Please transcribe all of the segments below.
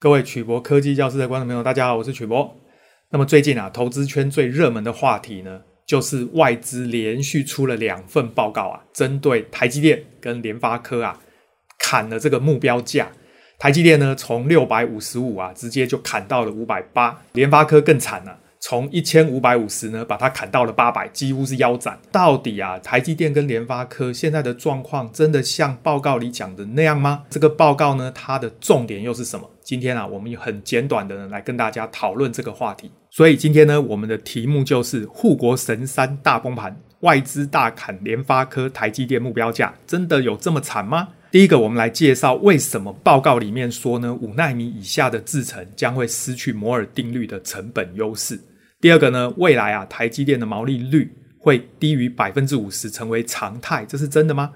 各位曲博科技教室的观众朋友，大家好，我是曲博。那么最近啊，投资圈最热门的话题呢，就是外资连续出了两份报告啊，针对台积电跟联发科啊，砍了这个目标价。台积电呢，从六百五十五啊，直接就砍到了五百八，联发科更惨了。从一千五百五十呢，把它砍到了八百，几乎是腰斩。到底啊，台积电跟联发科现在的状况真的像报告里讲的那样吗？这个报告呢，它的重点又是什么？今天啊，我们很简短的呢来跟大家讨论这个话题。所以今天呢，我们的题目就是护国神山大崩盘，外资大砍联发科、台积电目标价，真的有这么惨吗？第一个，我们来介绍为什么报告里面说呢，五纳米以下的制程将会失去摩尔定律的成本优势。第二个呢，未来啊，台积电的毛利率会低于百分之五十，成为常态，这是真的吗？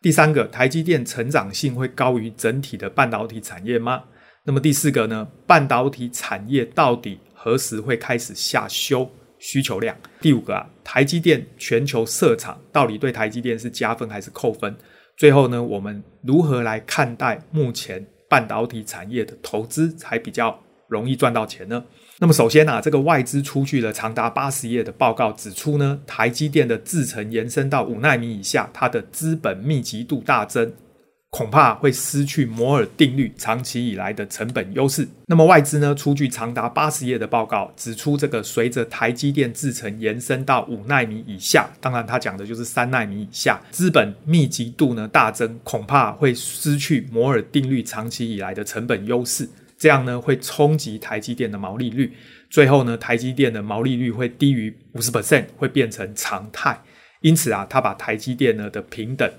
第三个，台积电成长性会高于整体的半导体产业吗？那么第四个呢，半导体产业到底何时会开始下修需求量？第五个啊，台积电全球设厂到底对台积电是加分还是扣分？最后呢，我们如何来看待目前半导体产业的投资才比较容易赚到钱呢？那么首先啊，这个外资出具了长达八十页的报告，指出呢，台积电的制程延伸到五纳米以下，它的资本密集度大增，恐怕会失去摩尔定律长期以来的成本优势。那么外资呢，出具长达八十页的报告，指出这个随着台积电制程延伸到五奈米以下，当然它讲的就是三奈米以下，资本密集度呢大增，恐怕会失去摩尔定律长期以来的成本优势。这样呢，会冲击台积电的毛利率，最后呢，台积电的毛利率会低于五十 percent，会变成常态。因此啊，他把台积电呢的平等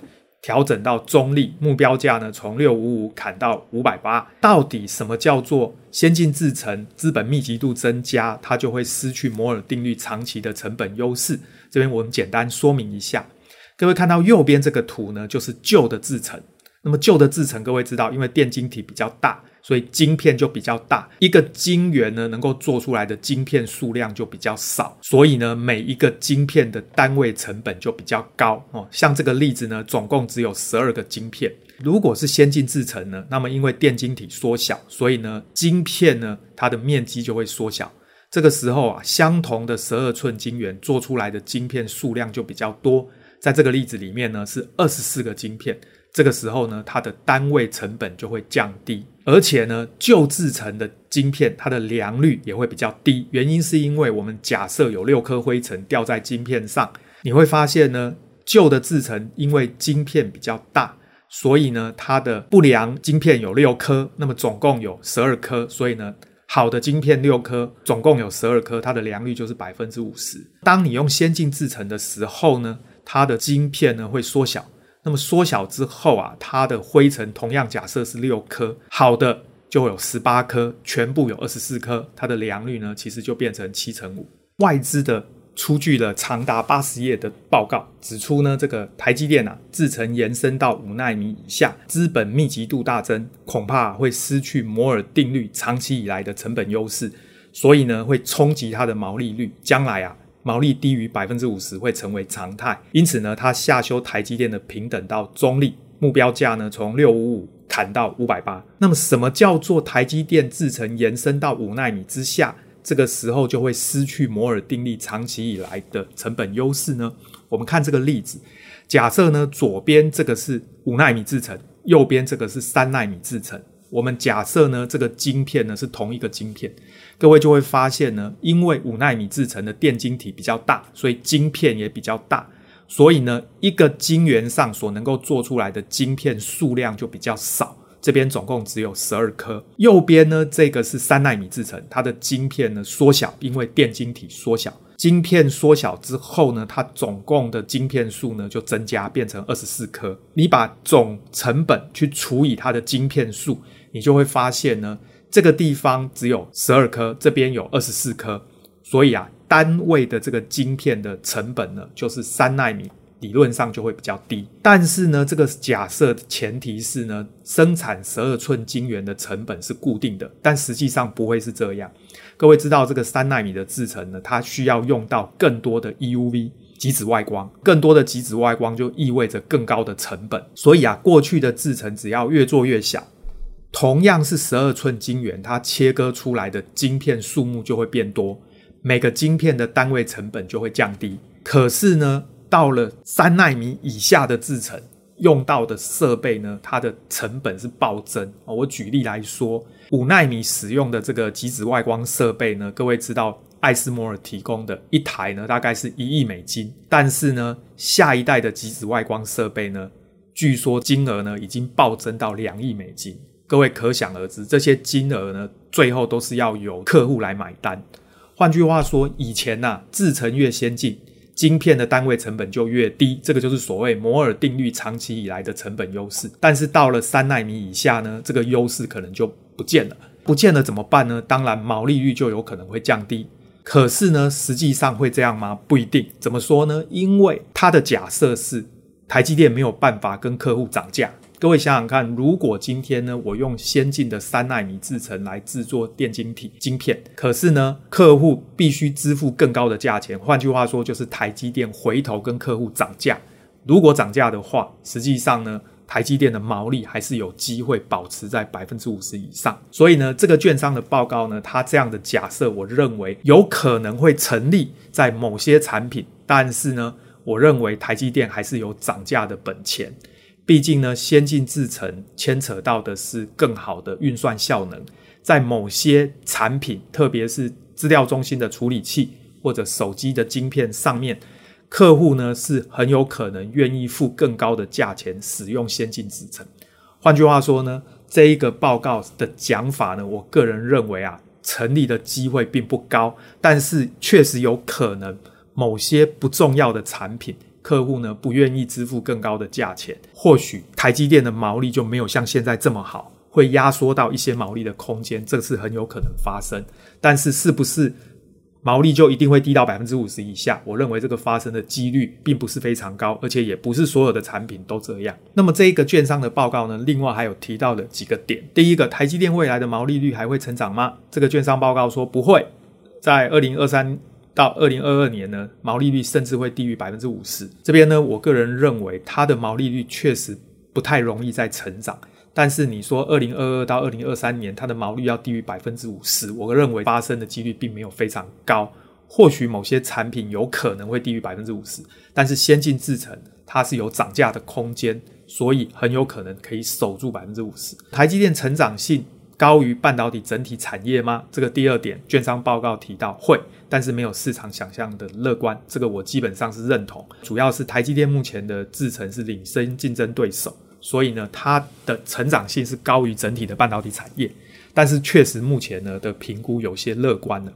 调整到中立，目标价呢从六五五砍到五百八。到底什么叫做先进制程资本密集度增加，它就会失去摩尔定律长期的成本优势？这边我们简单说明一下。各位看到右边这个图呢，就是旧的制程。那么旧的制程，各位知道，因为电晶体比较大。所以晶片就比较大，一个晶圆呢能够做出来的晶片数量就比较少，所以呢每一个晶片的单位成本就比较高哦。像这个例子呢，总共只有十二个晶片。如果是先进制程呢，那么因为电晶体缩小，所以呢晶片呢它的面积就会缩小。这个时候啊，相同的十二寸晶圆做出来的晶片数量就比较多。在这个例子里面呢是二十四个晶片。这个时候呢，它的单位成本就会降低，而且呢，旧制程的晶片它的良率也会比较低。原因是因为我们假设有六颗灰尘掉在晶片上，你会发现呢，旧的制程因为晶片比较大，所以呢，它的不良晶片有六颗，那么总共有十二颗，所以呢，好的晶片六颗，总共有十二颗，它的良率就是百分之五十。当你用先进制程的时候呢，它的晶片呢会缩小。那么缩小之后啊，它的灰尘同样假设是六颗，好的就会有十八颗，全部有二十四颗，它的良率呢其实就变成七成五。外资的出具了长达八十页的报告，指出呢这个台积电啊制程延伸到五奈米以下，资本密集度大增，恐怕会失去摩尔定律长期以来的成本优势，所以呢会冲击它的毛利率，将来啊。毛利低于百分之五十会成为常态，因此呢，它下修台积电的平等到中立，目标价呢从六五五砍到五百八。那么，什么叫做台积电制程延伸到五纳米之下？这个时候就会失去摩尔定律长期以来的成本优势呢？我们看这个例子，假设呢左边这个是五纳米制程，右边这个是三纳米制程。我们假设呢，这个晶片呢是同一个晶片，各位就会发现呢，因为五奈米制成的电晶体比较大，所以晶片也比较大，所以呢，一个晶圆上所能够做出来的晶片数量就比较少。这边总共只有十二颗。右边呢，这个是三奈米制成，它的晶片呢缩小，因为电晶体缩小。晶片缩小之后呢，它总共的晶片数呢就增加，变成二十四颗。你把总成本去除以它的晶片数，你就会发现呢，这个地方只有十二颗，这边有二十四颗。所以啊，单位的这个晶片的成本呢，就是三纳米，理论上就会比较低。但是呢，这个假设的前提是呢，生产十二寸晶圆的成本是固定的，但实际上不会是这样。各位知道这个三纳米的制程呢，它需要用到更多的 EUV 极紫外光，更多的极紫外光就意味着更高的成本。所以啊，过去的制程只要越做越小，同样是十二寸晶圆，它切割出来的晶片数目就会变多，每个晶片的单位成本就会降低。可是呢，到了三奈米以下的制程，用到的设备呢，它的成本是暴增。我举例来说，五奈米使用的这个极紫外光设备呢，各位知道，艾斯摩尔提供的一台呢，大概是一亿美金。但是呢，下一代的极紫外光设备呢，据说金额呢已经暴增到两亿美金。各位可想而知，这些金额呢，最后都是要由客户来买单。换句话说，以前呐、啊，制程越先进，晶片的单位成本就越低，这个就是所谓摩尔定律长期以来的成本优势。但是到了三纳米以下呢，这个优势可能就不见了。不见了怎么办呢？当然，毛利率就有可能会降低。可是呢，实际上会这样吗？不一定。怎么说呢？因为它的假设是台积电没有办法跟客户涨价。各位想想看，如果今天呢，我用先进的三奈米制程来制作电晶体晶片，可是呢，客户必须支付更高的价钱。换句话说，就是台积电回头跟客户涨价。如果涨价的话，实际上呢，台积电的毛利还是有机会保持在百分之五十以上。所以呢，这个券商的报告呢，它这样的假设，我认为有可能会成立在某些产品，但是呢，我认为台积电还是有涨价的本钱。毕竟呢，先进制程牵扯到的是更好的运算效能，在某些产品，特别是资料中心的处理器或者手机的晶片上面，客户呢是很有可能愿意付更高的价钱使用先进制程。换句话说呢，这一个报告的讲法呢，我个人认为啊，成立的机会并不高，但是确实有可能某些不重要的产品。客户呢不愿意支付更高的价钱，或许台积电的毛利就没有像现在这么好，会压缩到一些毛利的空间，这是很有可能发生。但是是不是毛利就一定会低到百分之五十以下？我认为这个发生的几率并不是非常高，而且也不是所有的产品都这样。那么这一个券商的报告呢，另外还有提到的几个点，第一个，台积电未来的毛利率还会成长吗？这个券商报告说不会，在二零二三。到二零二二年呢，毛利率甚至会低于百分之五十。这边呢，我个人认为它的毛利率确实不太容易再成长。但是你说二零二二到二零二三年它的毛利要低于百分之五十，我认为发生的几率并没有非常高。或许某些产品有可能会低于百分之五十，但是先进制程它是有涨价的空间，所以很有可能可以守住百分之五十。台积电成长性高于半导体整体产业吗？这个第二点，券商报告提到会。但是没有市场想象的乐观，这个我基本上是认同。主要是台积电目前的制程是领先竞争对手，所以呢，它的成长性是高于整体的半导体产业。但是确实目前呢的评估有些乐观了。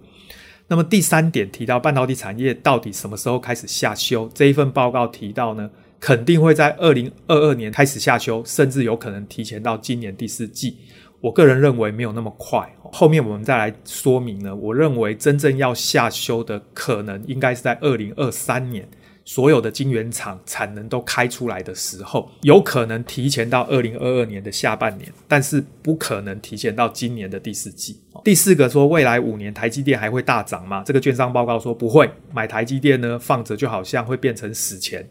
那么第三点提到半导体产业到底什么时候开始下修？这一份报告提到呢，肯定会在二零二二年开始下修，甚至有可能提前到今年第四季。我个人认为没有那么快，后面我们再来说明呢。我认为真正要下修的可能应该是在二零二三年，所有的晶圆厂产能都开出来的时候，有可能提前到二零二二年的下半年，但是不可能提前到今年的第四季。第四个说，未来五年台积电还会大涨吗？这个券商报告说不会，买台积电呢放着就好像会变成死钱。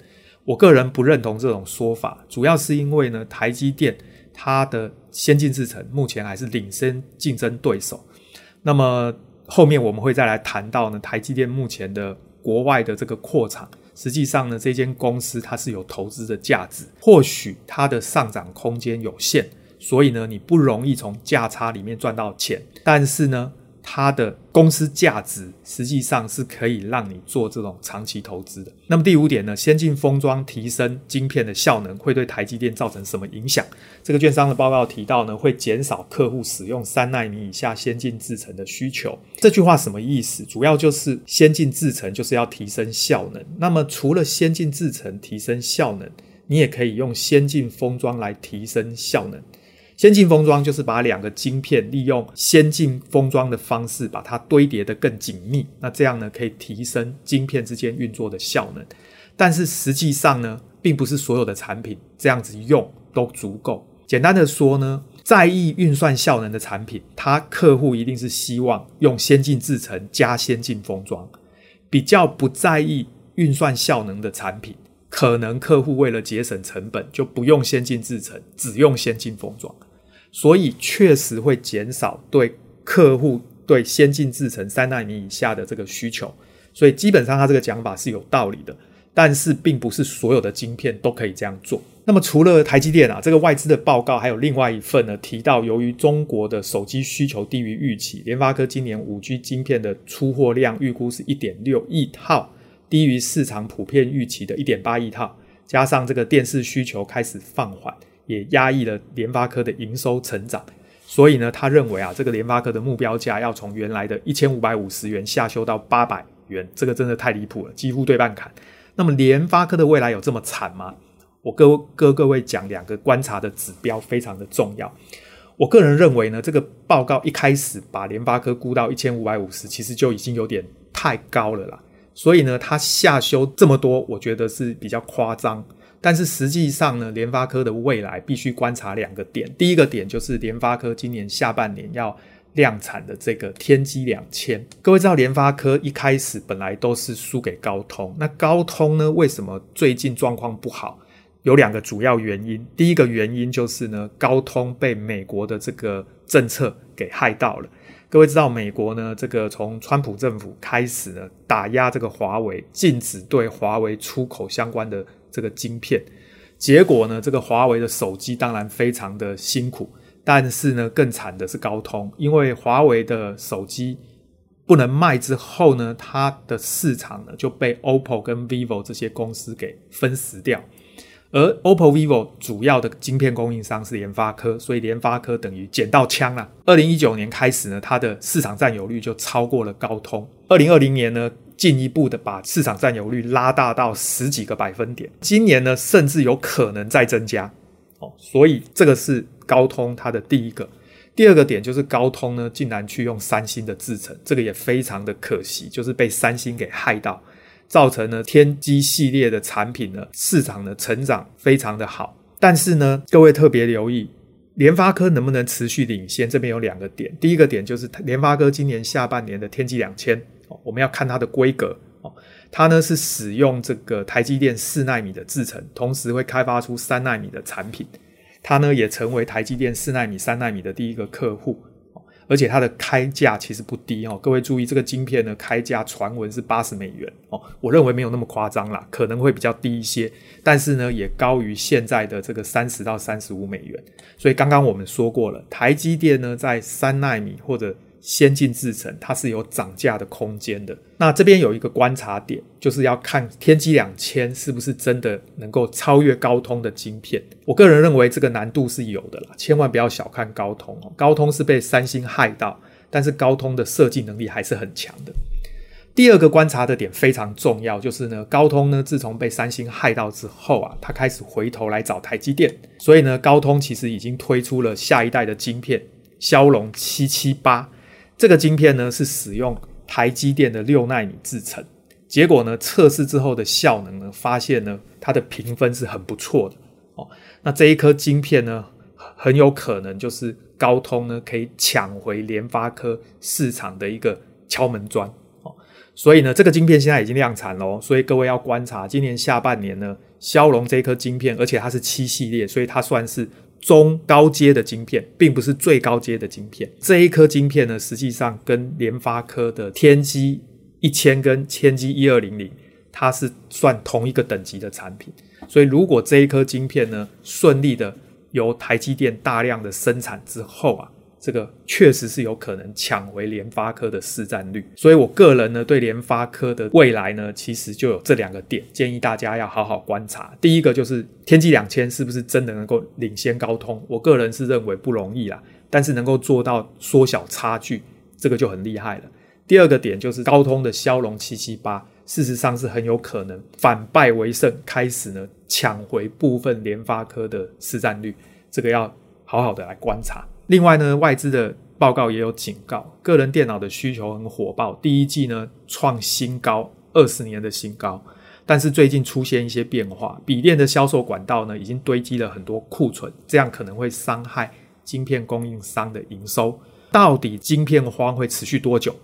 我个人不认同这种说法，主要是因为呢台积电。它的先进制程目前还是领先竞争对手。那么后面我们会再来谈到呢，台积电目前的国外的这个扩厂，实际上呢，这间公司它是有投资的价值，或许它的上涨空间有限，所以呢，你不容易从价差里面赚到钱。但是呢，它的公司价值实际上是可以让你做这种长期投资的。那么第五点呢，先进封装提升晶片的效能会对台积电造成什么影响？这个券商的报告提到呢，会减少客户使用三纳米以下先进制程的需求。这句话什么意思？主要就是先进制程就是要提升效能。那么除了先进制程提升效能，你也可以用先进封装来提升效能。先进封装就是把两个晶片利用先进封装的方式把它堆叠得更紧密，那这样呢可以提升晶片之间运作的效能。但是实际上呢，并不是所有的产品这样子用都足够。简单的说呢，在意运算效能的产品，它客户一定是希望用先进制程加先进封装；比较不在意运算效能的产品。可能客户为了节省成本，就不用先进制程，只用先进封装。所以确实会减少对客户对先进制程三纳米以下的这个需求。所以基本上他这个讲法是有道理的，但是并不是所有的晶片都可以这样做。那么除了台积电啊，这个外资的报告还有另外一份呢，提到由于中国的手机需求低于预期，联发科今年五 G 晶片的出货量预估是一点六亿套，低于市场普遍预期的一点八亿套，加上这个电视需求开始放缓，也压抑了联发科的营收成长。所以呢，他认为啊，这个联发科的目标价要从原来的一千五百五十元下修到八百元，这个真的太离谱了，几乎对半砍。那么联发科的未来有这么惨吗？我各各各位讲两个观察的指标非常的重要。我个人认为呢，这个报告一开始把联发科估到一千五百五十，其实就已经有点太高了啦。所以呢，它下修这么多，我觉得是比较夸张。但是实际上呢，联发科的未来必须观察两个点。第一个点就是联发科今年下半年要量产的这个天玑两千。各位知道，联发科一开始本来都是输给高通。那高通呢，为什么最近状况不好？有两个主要原因，第一个原因就是呢，高通被美国的这个政策给害到了。各位知道，美国呢，这个从川普政府开始呢，打压这个华为，禁止对华为出口相关的这个晶片。结果呢，这个华为的手机当然非常的辛苦，但是呢，更惨的是高通，因为华为的手机不能卖之后呢，它的市场呢就被 OPPO 跟 VIVO 这些公司给分食掉。而 OPPO、VIVO 主要的晶片供应商是联发科，所以联发科等于捡到枪了。二零一九年开始呢，它的市场占有率就超过了高通。二零二零年呢，进一步的把市场占有率拉大到十几个百分点。今年呢，甚至有可能再增加。哦，所以这个是高通它的第一个。第二个点就是高通呢，竟然去用三星的制程，这个也非常的可惜，就是被三星给害到。造成呢，天玑系列的产品呢，市场的成长非常的好，但是呢，各位特别留意，联发科能不能持续领先？这边有两个点，第一个点就是联发科今年下半年的天玑两千，我们要看它的规格哦，它呢是使用这个台积电四纳米的制程，同时会开发出三纳米的产品，它呢也成为台积电四纳米、三纳米的第一个客户。而且它的开价其实不低哦，各位注意，这个晶片呢开价传闻是八十美元哦，我认为没有那么夸张啦，可能会比较低一些，但是呢也高于现在的这个三十到三十五美元。所以刚刚我们说过了，台积电呢在三纳米或者先进制程，它是有涨价的空间的。那这边有一个观察点，就是要看天玑两千是不是真的能够超越高通的晶片。我个人认为这个难度是有的啦，千万不要小看高通哦。高通是被三星害到，但是高通的设计能力还是很强的。第二个观察的点非常重要，就是呢，高通呢自从被三星害到之后啊，它开始回头来找台积电，所以呢，高通其实已经推出了下一代的晶片，骁龙七七八。这个晶片呢是使用台积电的六奈米制程，结果呢测试之后的效能呢，发现呢它的评分是很不错的哦。那这一颗晶片呢，很有可能就是高通呢可以抢回联发科市场的一个敲门砖哦。所以呢，这个晶片现在已经量产了，所以各位要观察今年下半年呢，骁龙这一颗晶片，而且它是七系列，所以它算是。中高阶的晶片，并不是最高阶的晶片。这一颗晶片呢，实际上跟联发科的天玑一千跟天玑一二零零，它是算同一个等级的产品。所以，如果这一颗晶片呢，顺利的由台积电大量的生产之后啊。这个确实是有可能抢回联发科的市占率，所以我个人呢对联发科的未来呢，其实就有这两个点，建议大家要好好观察。第一个就是天玑两千是不是真的能够领先高通？我个人是认为不容易啦，但是能够做到缩小差距，这个就很厉害了。第二个点就是高通的骁龙七七八，事实上是很有可能反败为胜，开始呢抢回部分联发科的市占率，这个要好好的来观察。另外呢，外资的报告也有警告，个人电脑的需求很火爆，第一季呢创新高，二十年的新高。但是最近出现一些变化，笔电的销售管道呢已经堆积了很多库存，这样可能会伤害晶片供应商的营收。到底晶片荒会持续多久？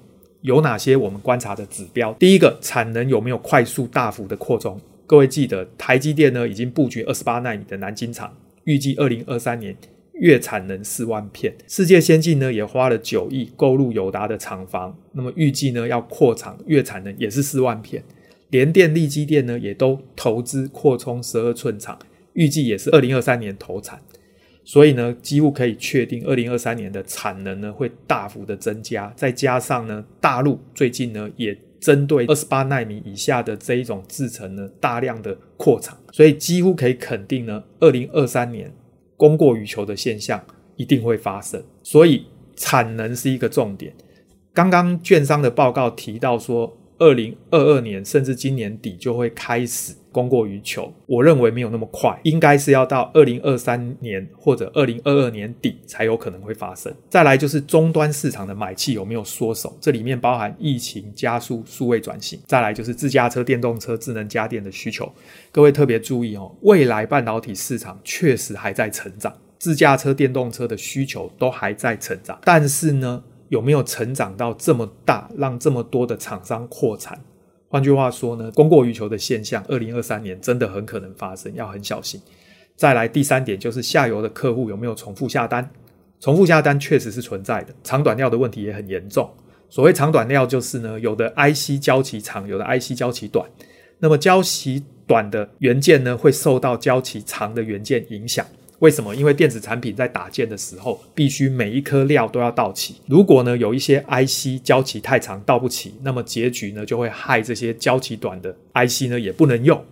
有哪些我们观察的指标？第一个，产能有没有快速大幅的扩充？各位记得，台积电呢已经布局二十八纳米的南京厂，预计二零二三年。月产能四万片。世界先进呢也花了九亿购入友达的厂房，那么预计呢要扩厂，月产能也是四万片。联电、力积电呢也都投资扩充十二寸厂，预计也是二零二三年投产。所以呢，几乎可以确定，二零二三年的产能呢会大幅的增加。再加上呢，大陆最近呢也针对二十八奈米以下的这一种制程呢大量的扩厂，所以几乎可以肯定呢，二零二三年供过于求的现象一定会发生。所以产能是一个重点。刚刚券商的报告提到说，二零二二年甚至今年底就会开始供过于求，我认为没有那么快，应该是要到二零二三年或者二零二二年底才有可能会发生。再来就是终端市场的买气有没有缩手，这里面包含疫情加速数位转型，再来就是自驾车、电动车、智能家电的需求。各位特别注意哦，未来半导体市场确实还在成长，自驾车、电动车的需求都还在成长，但是呢，有没有成长到这么大，让这么多的厂商扩产？换句话说呢，供过于求的现象，二零二三年真的很可能发生，要很小心。再来第三点就是下游的客户有没有重复下单？重复下单确实是存在的，长短料的问题也很严重。所谓长短料就是呢，有的 IC 交期长，有的 IC 交期短。那么交期短的元件呢，会受到交期长的元件影响。为什么？因为电子产品在打件的时候，必须每一颗料都要到齐。如果呢有一些 IC 交期太长到不齐，那么结局呢就会害这些交期短的 IC 呢也不能用。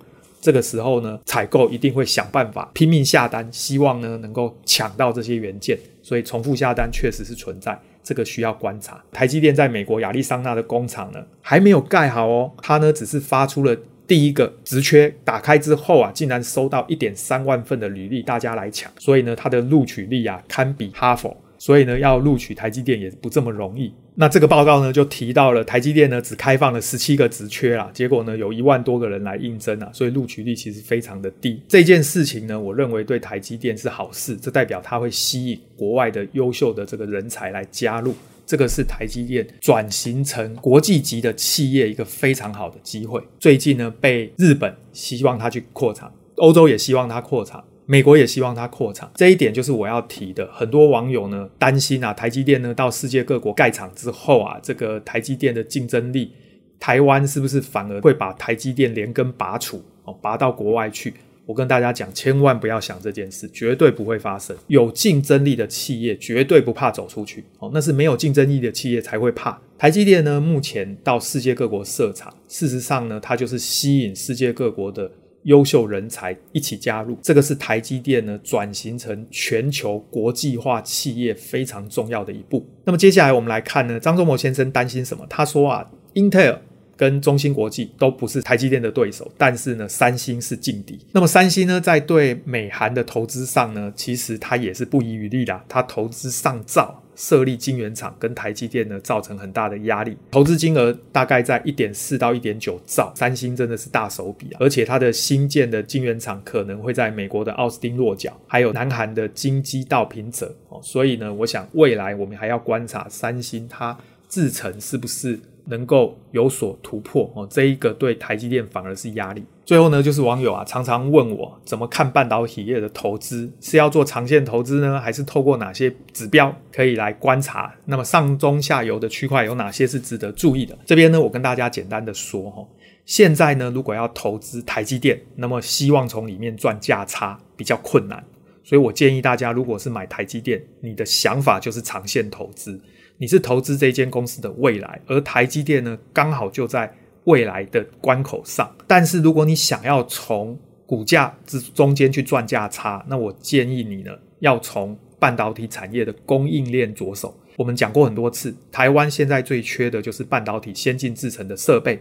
这个时候呢，采购一定会想办法拼命下单，希望呢能够抢到这些元件。所以重复下单确实是存在，这个需要观察。台积电在美国亚利桑那的工厂呢还没有盖好哦，它呢只是发出了。第一个职缺打开之后啊，竟然收到一点三万份的履历，大家来抢，所以呢，它的录取率啊堪比哈佛，所以呢，要录取台积电也不这么容易。那这个报告呢，就提到了台积电呢只开放了十七个职缺啦，结果呢有一万多个人来应征啊，所以录取率其实非常的低。这件事情呢，我认为对台积电是好事，这代表它会吸引国外的优秀的这个人才来加入。这个是台积电转型成国际级的企业一个非常好的机会。最近呢，被日本希望它去扩厂，欧洲也希望它扩厂，美国也希望它扩厂。这一点就是我要提的。很多网友呢担心啊，台积电呢到世界各国盖厂之后啊，这个台积电的竞争力，台湾是不是反而会把台积电连根拔除哦，拔到国外去？我跟大家讲，千万不要想这件事，绝对不会发生。有竞争力的企业绝对不怕走出去，哦，那是没有竞争力的企业才会怕。台积电呢，目前到世界各国设厂，事实上呢，它就是吸引世界各国的优秀人才一起加入。这个是台积电呢转型成全球国际化企业非常重要的一步。那么接下来我们来看呢，张忠谋先生担心什么？他说啊，Intel。跟中芯国际都不是台积电的对手，但是呢，三星是劲敌。那么三星呢，在对美韩的投资上呢，其实它也是不遗余力的。它投资上兆设立晶圆厂，跟台积电呢造成很大的压力。投资金额大概在一点四到一点九兆，三星真的是大手笔啊！而且它的新建的晶圆厂可能会在美国的奥斯汀落脚，还有南韩的京畿道平泽哦。所以呢，我想未来我们还要观察三星它制程是不是。能够有所突破哦，这一个对台积电反而是压力。最后呢，就是网友啊常常问我怎么看半导体业的投资，是要做长线投资呢，还是透过哪些指标可以来观察？那么上中下游的区块有哪些是值得注意的？这边呢，我跟大家简单的说哈，现在呢，如果要投资台积电，那么希望从里面赚价差比较困难，所以我建议大家，如果是买台积电，你的想法就是长线投资。你是投资这间公司的未来，而台积电呢，刚好就在未来的关口上。但是如果你想要从股价之中间去赚价差，那我建议你呢，要从半导体产业的供应链着手。我们讲过很多次，台湾现在最缺的就是半导体先进制程的设备、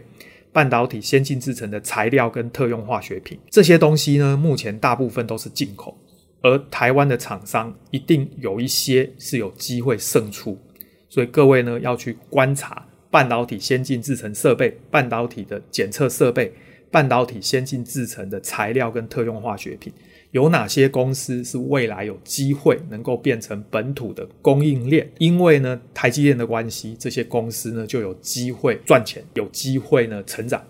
半导体先进制程的材料跟特用化学品。这些东西呢，目前大部分都是进口，而台湾的厂商一定有一些是有机会胜出。所以各位呢，要去观察半导体先进制程设备、半导体的检测设备、半导体先进制程的材料跟特用化学品，有哪些公司是未来有机会能够变成本土的供应链？因为呢，台积电的关系，这些公司呢就有机会赚钱，有机会呢成长。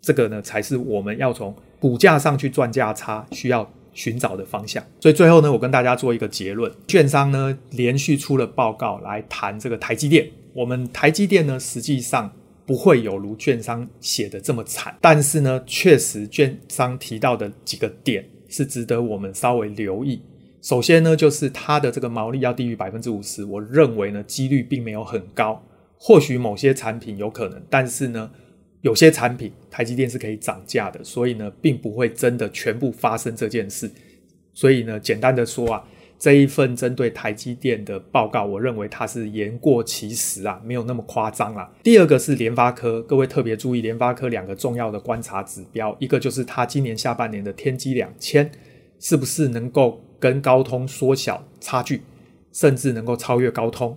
这个呢才是我们要从股价上去赚价差需要寻找的方向。所以最后呢，我跟大家做一个结论：券商呢连续出了报告来谈这个台积电。我们台积电呢，实际上不会有如券商写的这么惨，但是呢，确实券商提到的几个点是值得我们稍微留意。首先呢，就是它的这个毛利要低于百分之五十，我认为呢，几率并没有很高。或许某些产品有可能，但是呢，有些产品台积电是可以涨价的，所以呢，并不会真的全部发生这件事。所以呢，简单的说啊。这一份针对台积电的报告，我认为它是言过其实啊，没有那么夸张啦。第二个是联发科，各位特别注意联发科两个重要的观察指标，一个就是它今年下半年的天玑两千是不是能够跟高通缩小差距，甚至能够超越高通。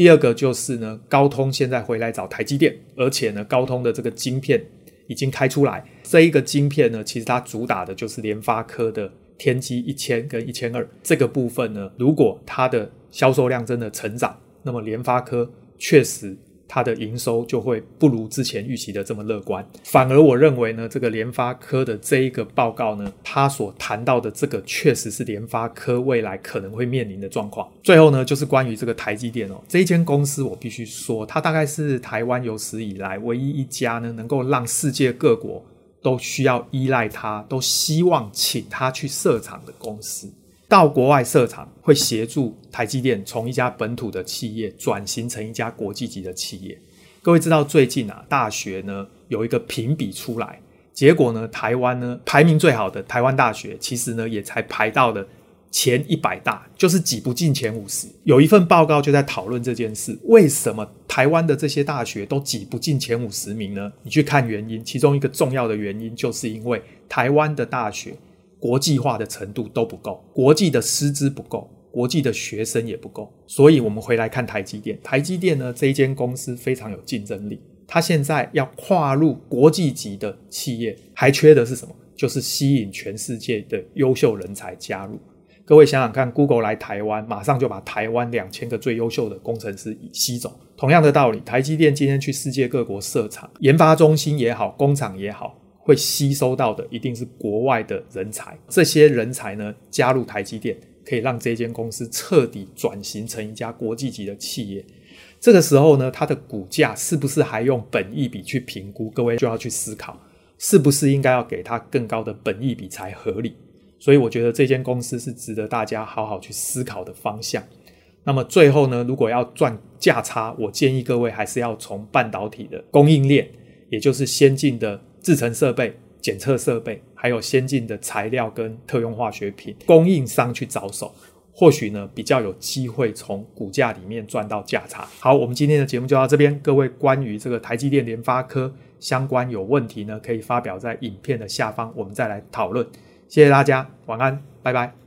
第二个就是呢，高通现在回来找台积电，而且呢，高通的这个晶片已经开出来，这一个晶片呢，其实它主打的就是联发科的。天玑一千跟一千二这个部分呢，如果它的销售量真的成长，那么联发科确实它的营收就会不如之前预期的这么乐观。反而我认为呢，这个联发科的这一个报告呢，它所谈到的这个确实是联发科未来可能会面临的状况。最后呢，就是关于这个台积电哦，这一间公司我必须说，它大概是台湾有史以来唯一一家呢，能够让世界各国。都需要依赖他，都希望请他去设厂的公司，到国外设厂会协助台积电从一家本土的企业转型成一家国际级的企业。各位知道最近啊，大学呢有一个评比出来，结果呢，台湾呢排名最好的台湾大学，其实呢也才排到了。前一百大就是挤不进前五十，有一份报告就在讨论这件事。为什么台湾的这些大学都挤不进前五十名呢？你去看原因，其中一个重要的原因就是因为台湾的大学国际化的程度都不够，国际的师资不够，国际的学生也不够。所以，我们回来看台积电，台积电呢这一间公司非常有竞争力，它现在要跨入国际级的企业，还缺的是什么？就是吸引全世界的优秀人才加入。各位想想看，Google 来台湾，马上就把台湾两千个最优秀的工程师吸走。同样的道理，台积电今天去世界各国设厂，研发中心也好，工厂也好，会吸收到的一定是国外的人才。这些人才呢，加入台积电，可以让这间公司彻底转型成一家国际级的企业。这个时候呢，它的股价是不是还用本益比去评估？各位就要去思考，是不是应该要给它更高的本益比才合理？所以我觉得这间公司是值得大家好好去思考的方向。那么最后呢，如果要赚价差，我建议各位还是要从半导体的供应链，也就是先进的制成设备、检测设备，还有先进的材料跟特用化学品供应商去着手，或许呢比较有机会从股价里面赚到价差。好，我们今天的节目就到这边。各位关于这个台积电、联发科相关有问题呢，可以发表在影片的下方，我们再来讨论。谢谢大家，晚安，拜拜。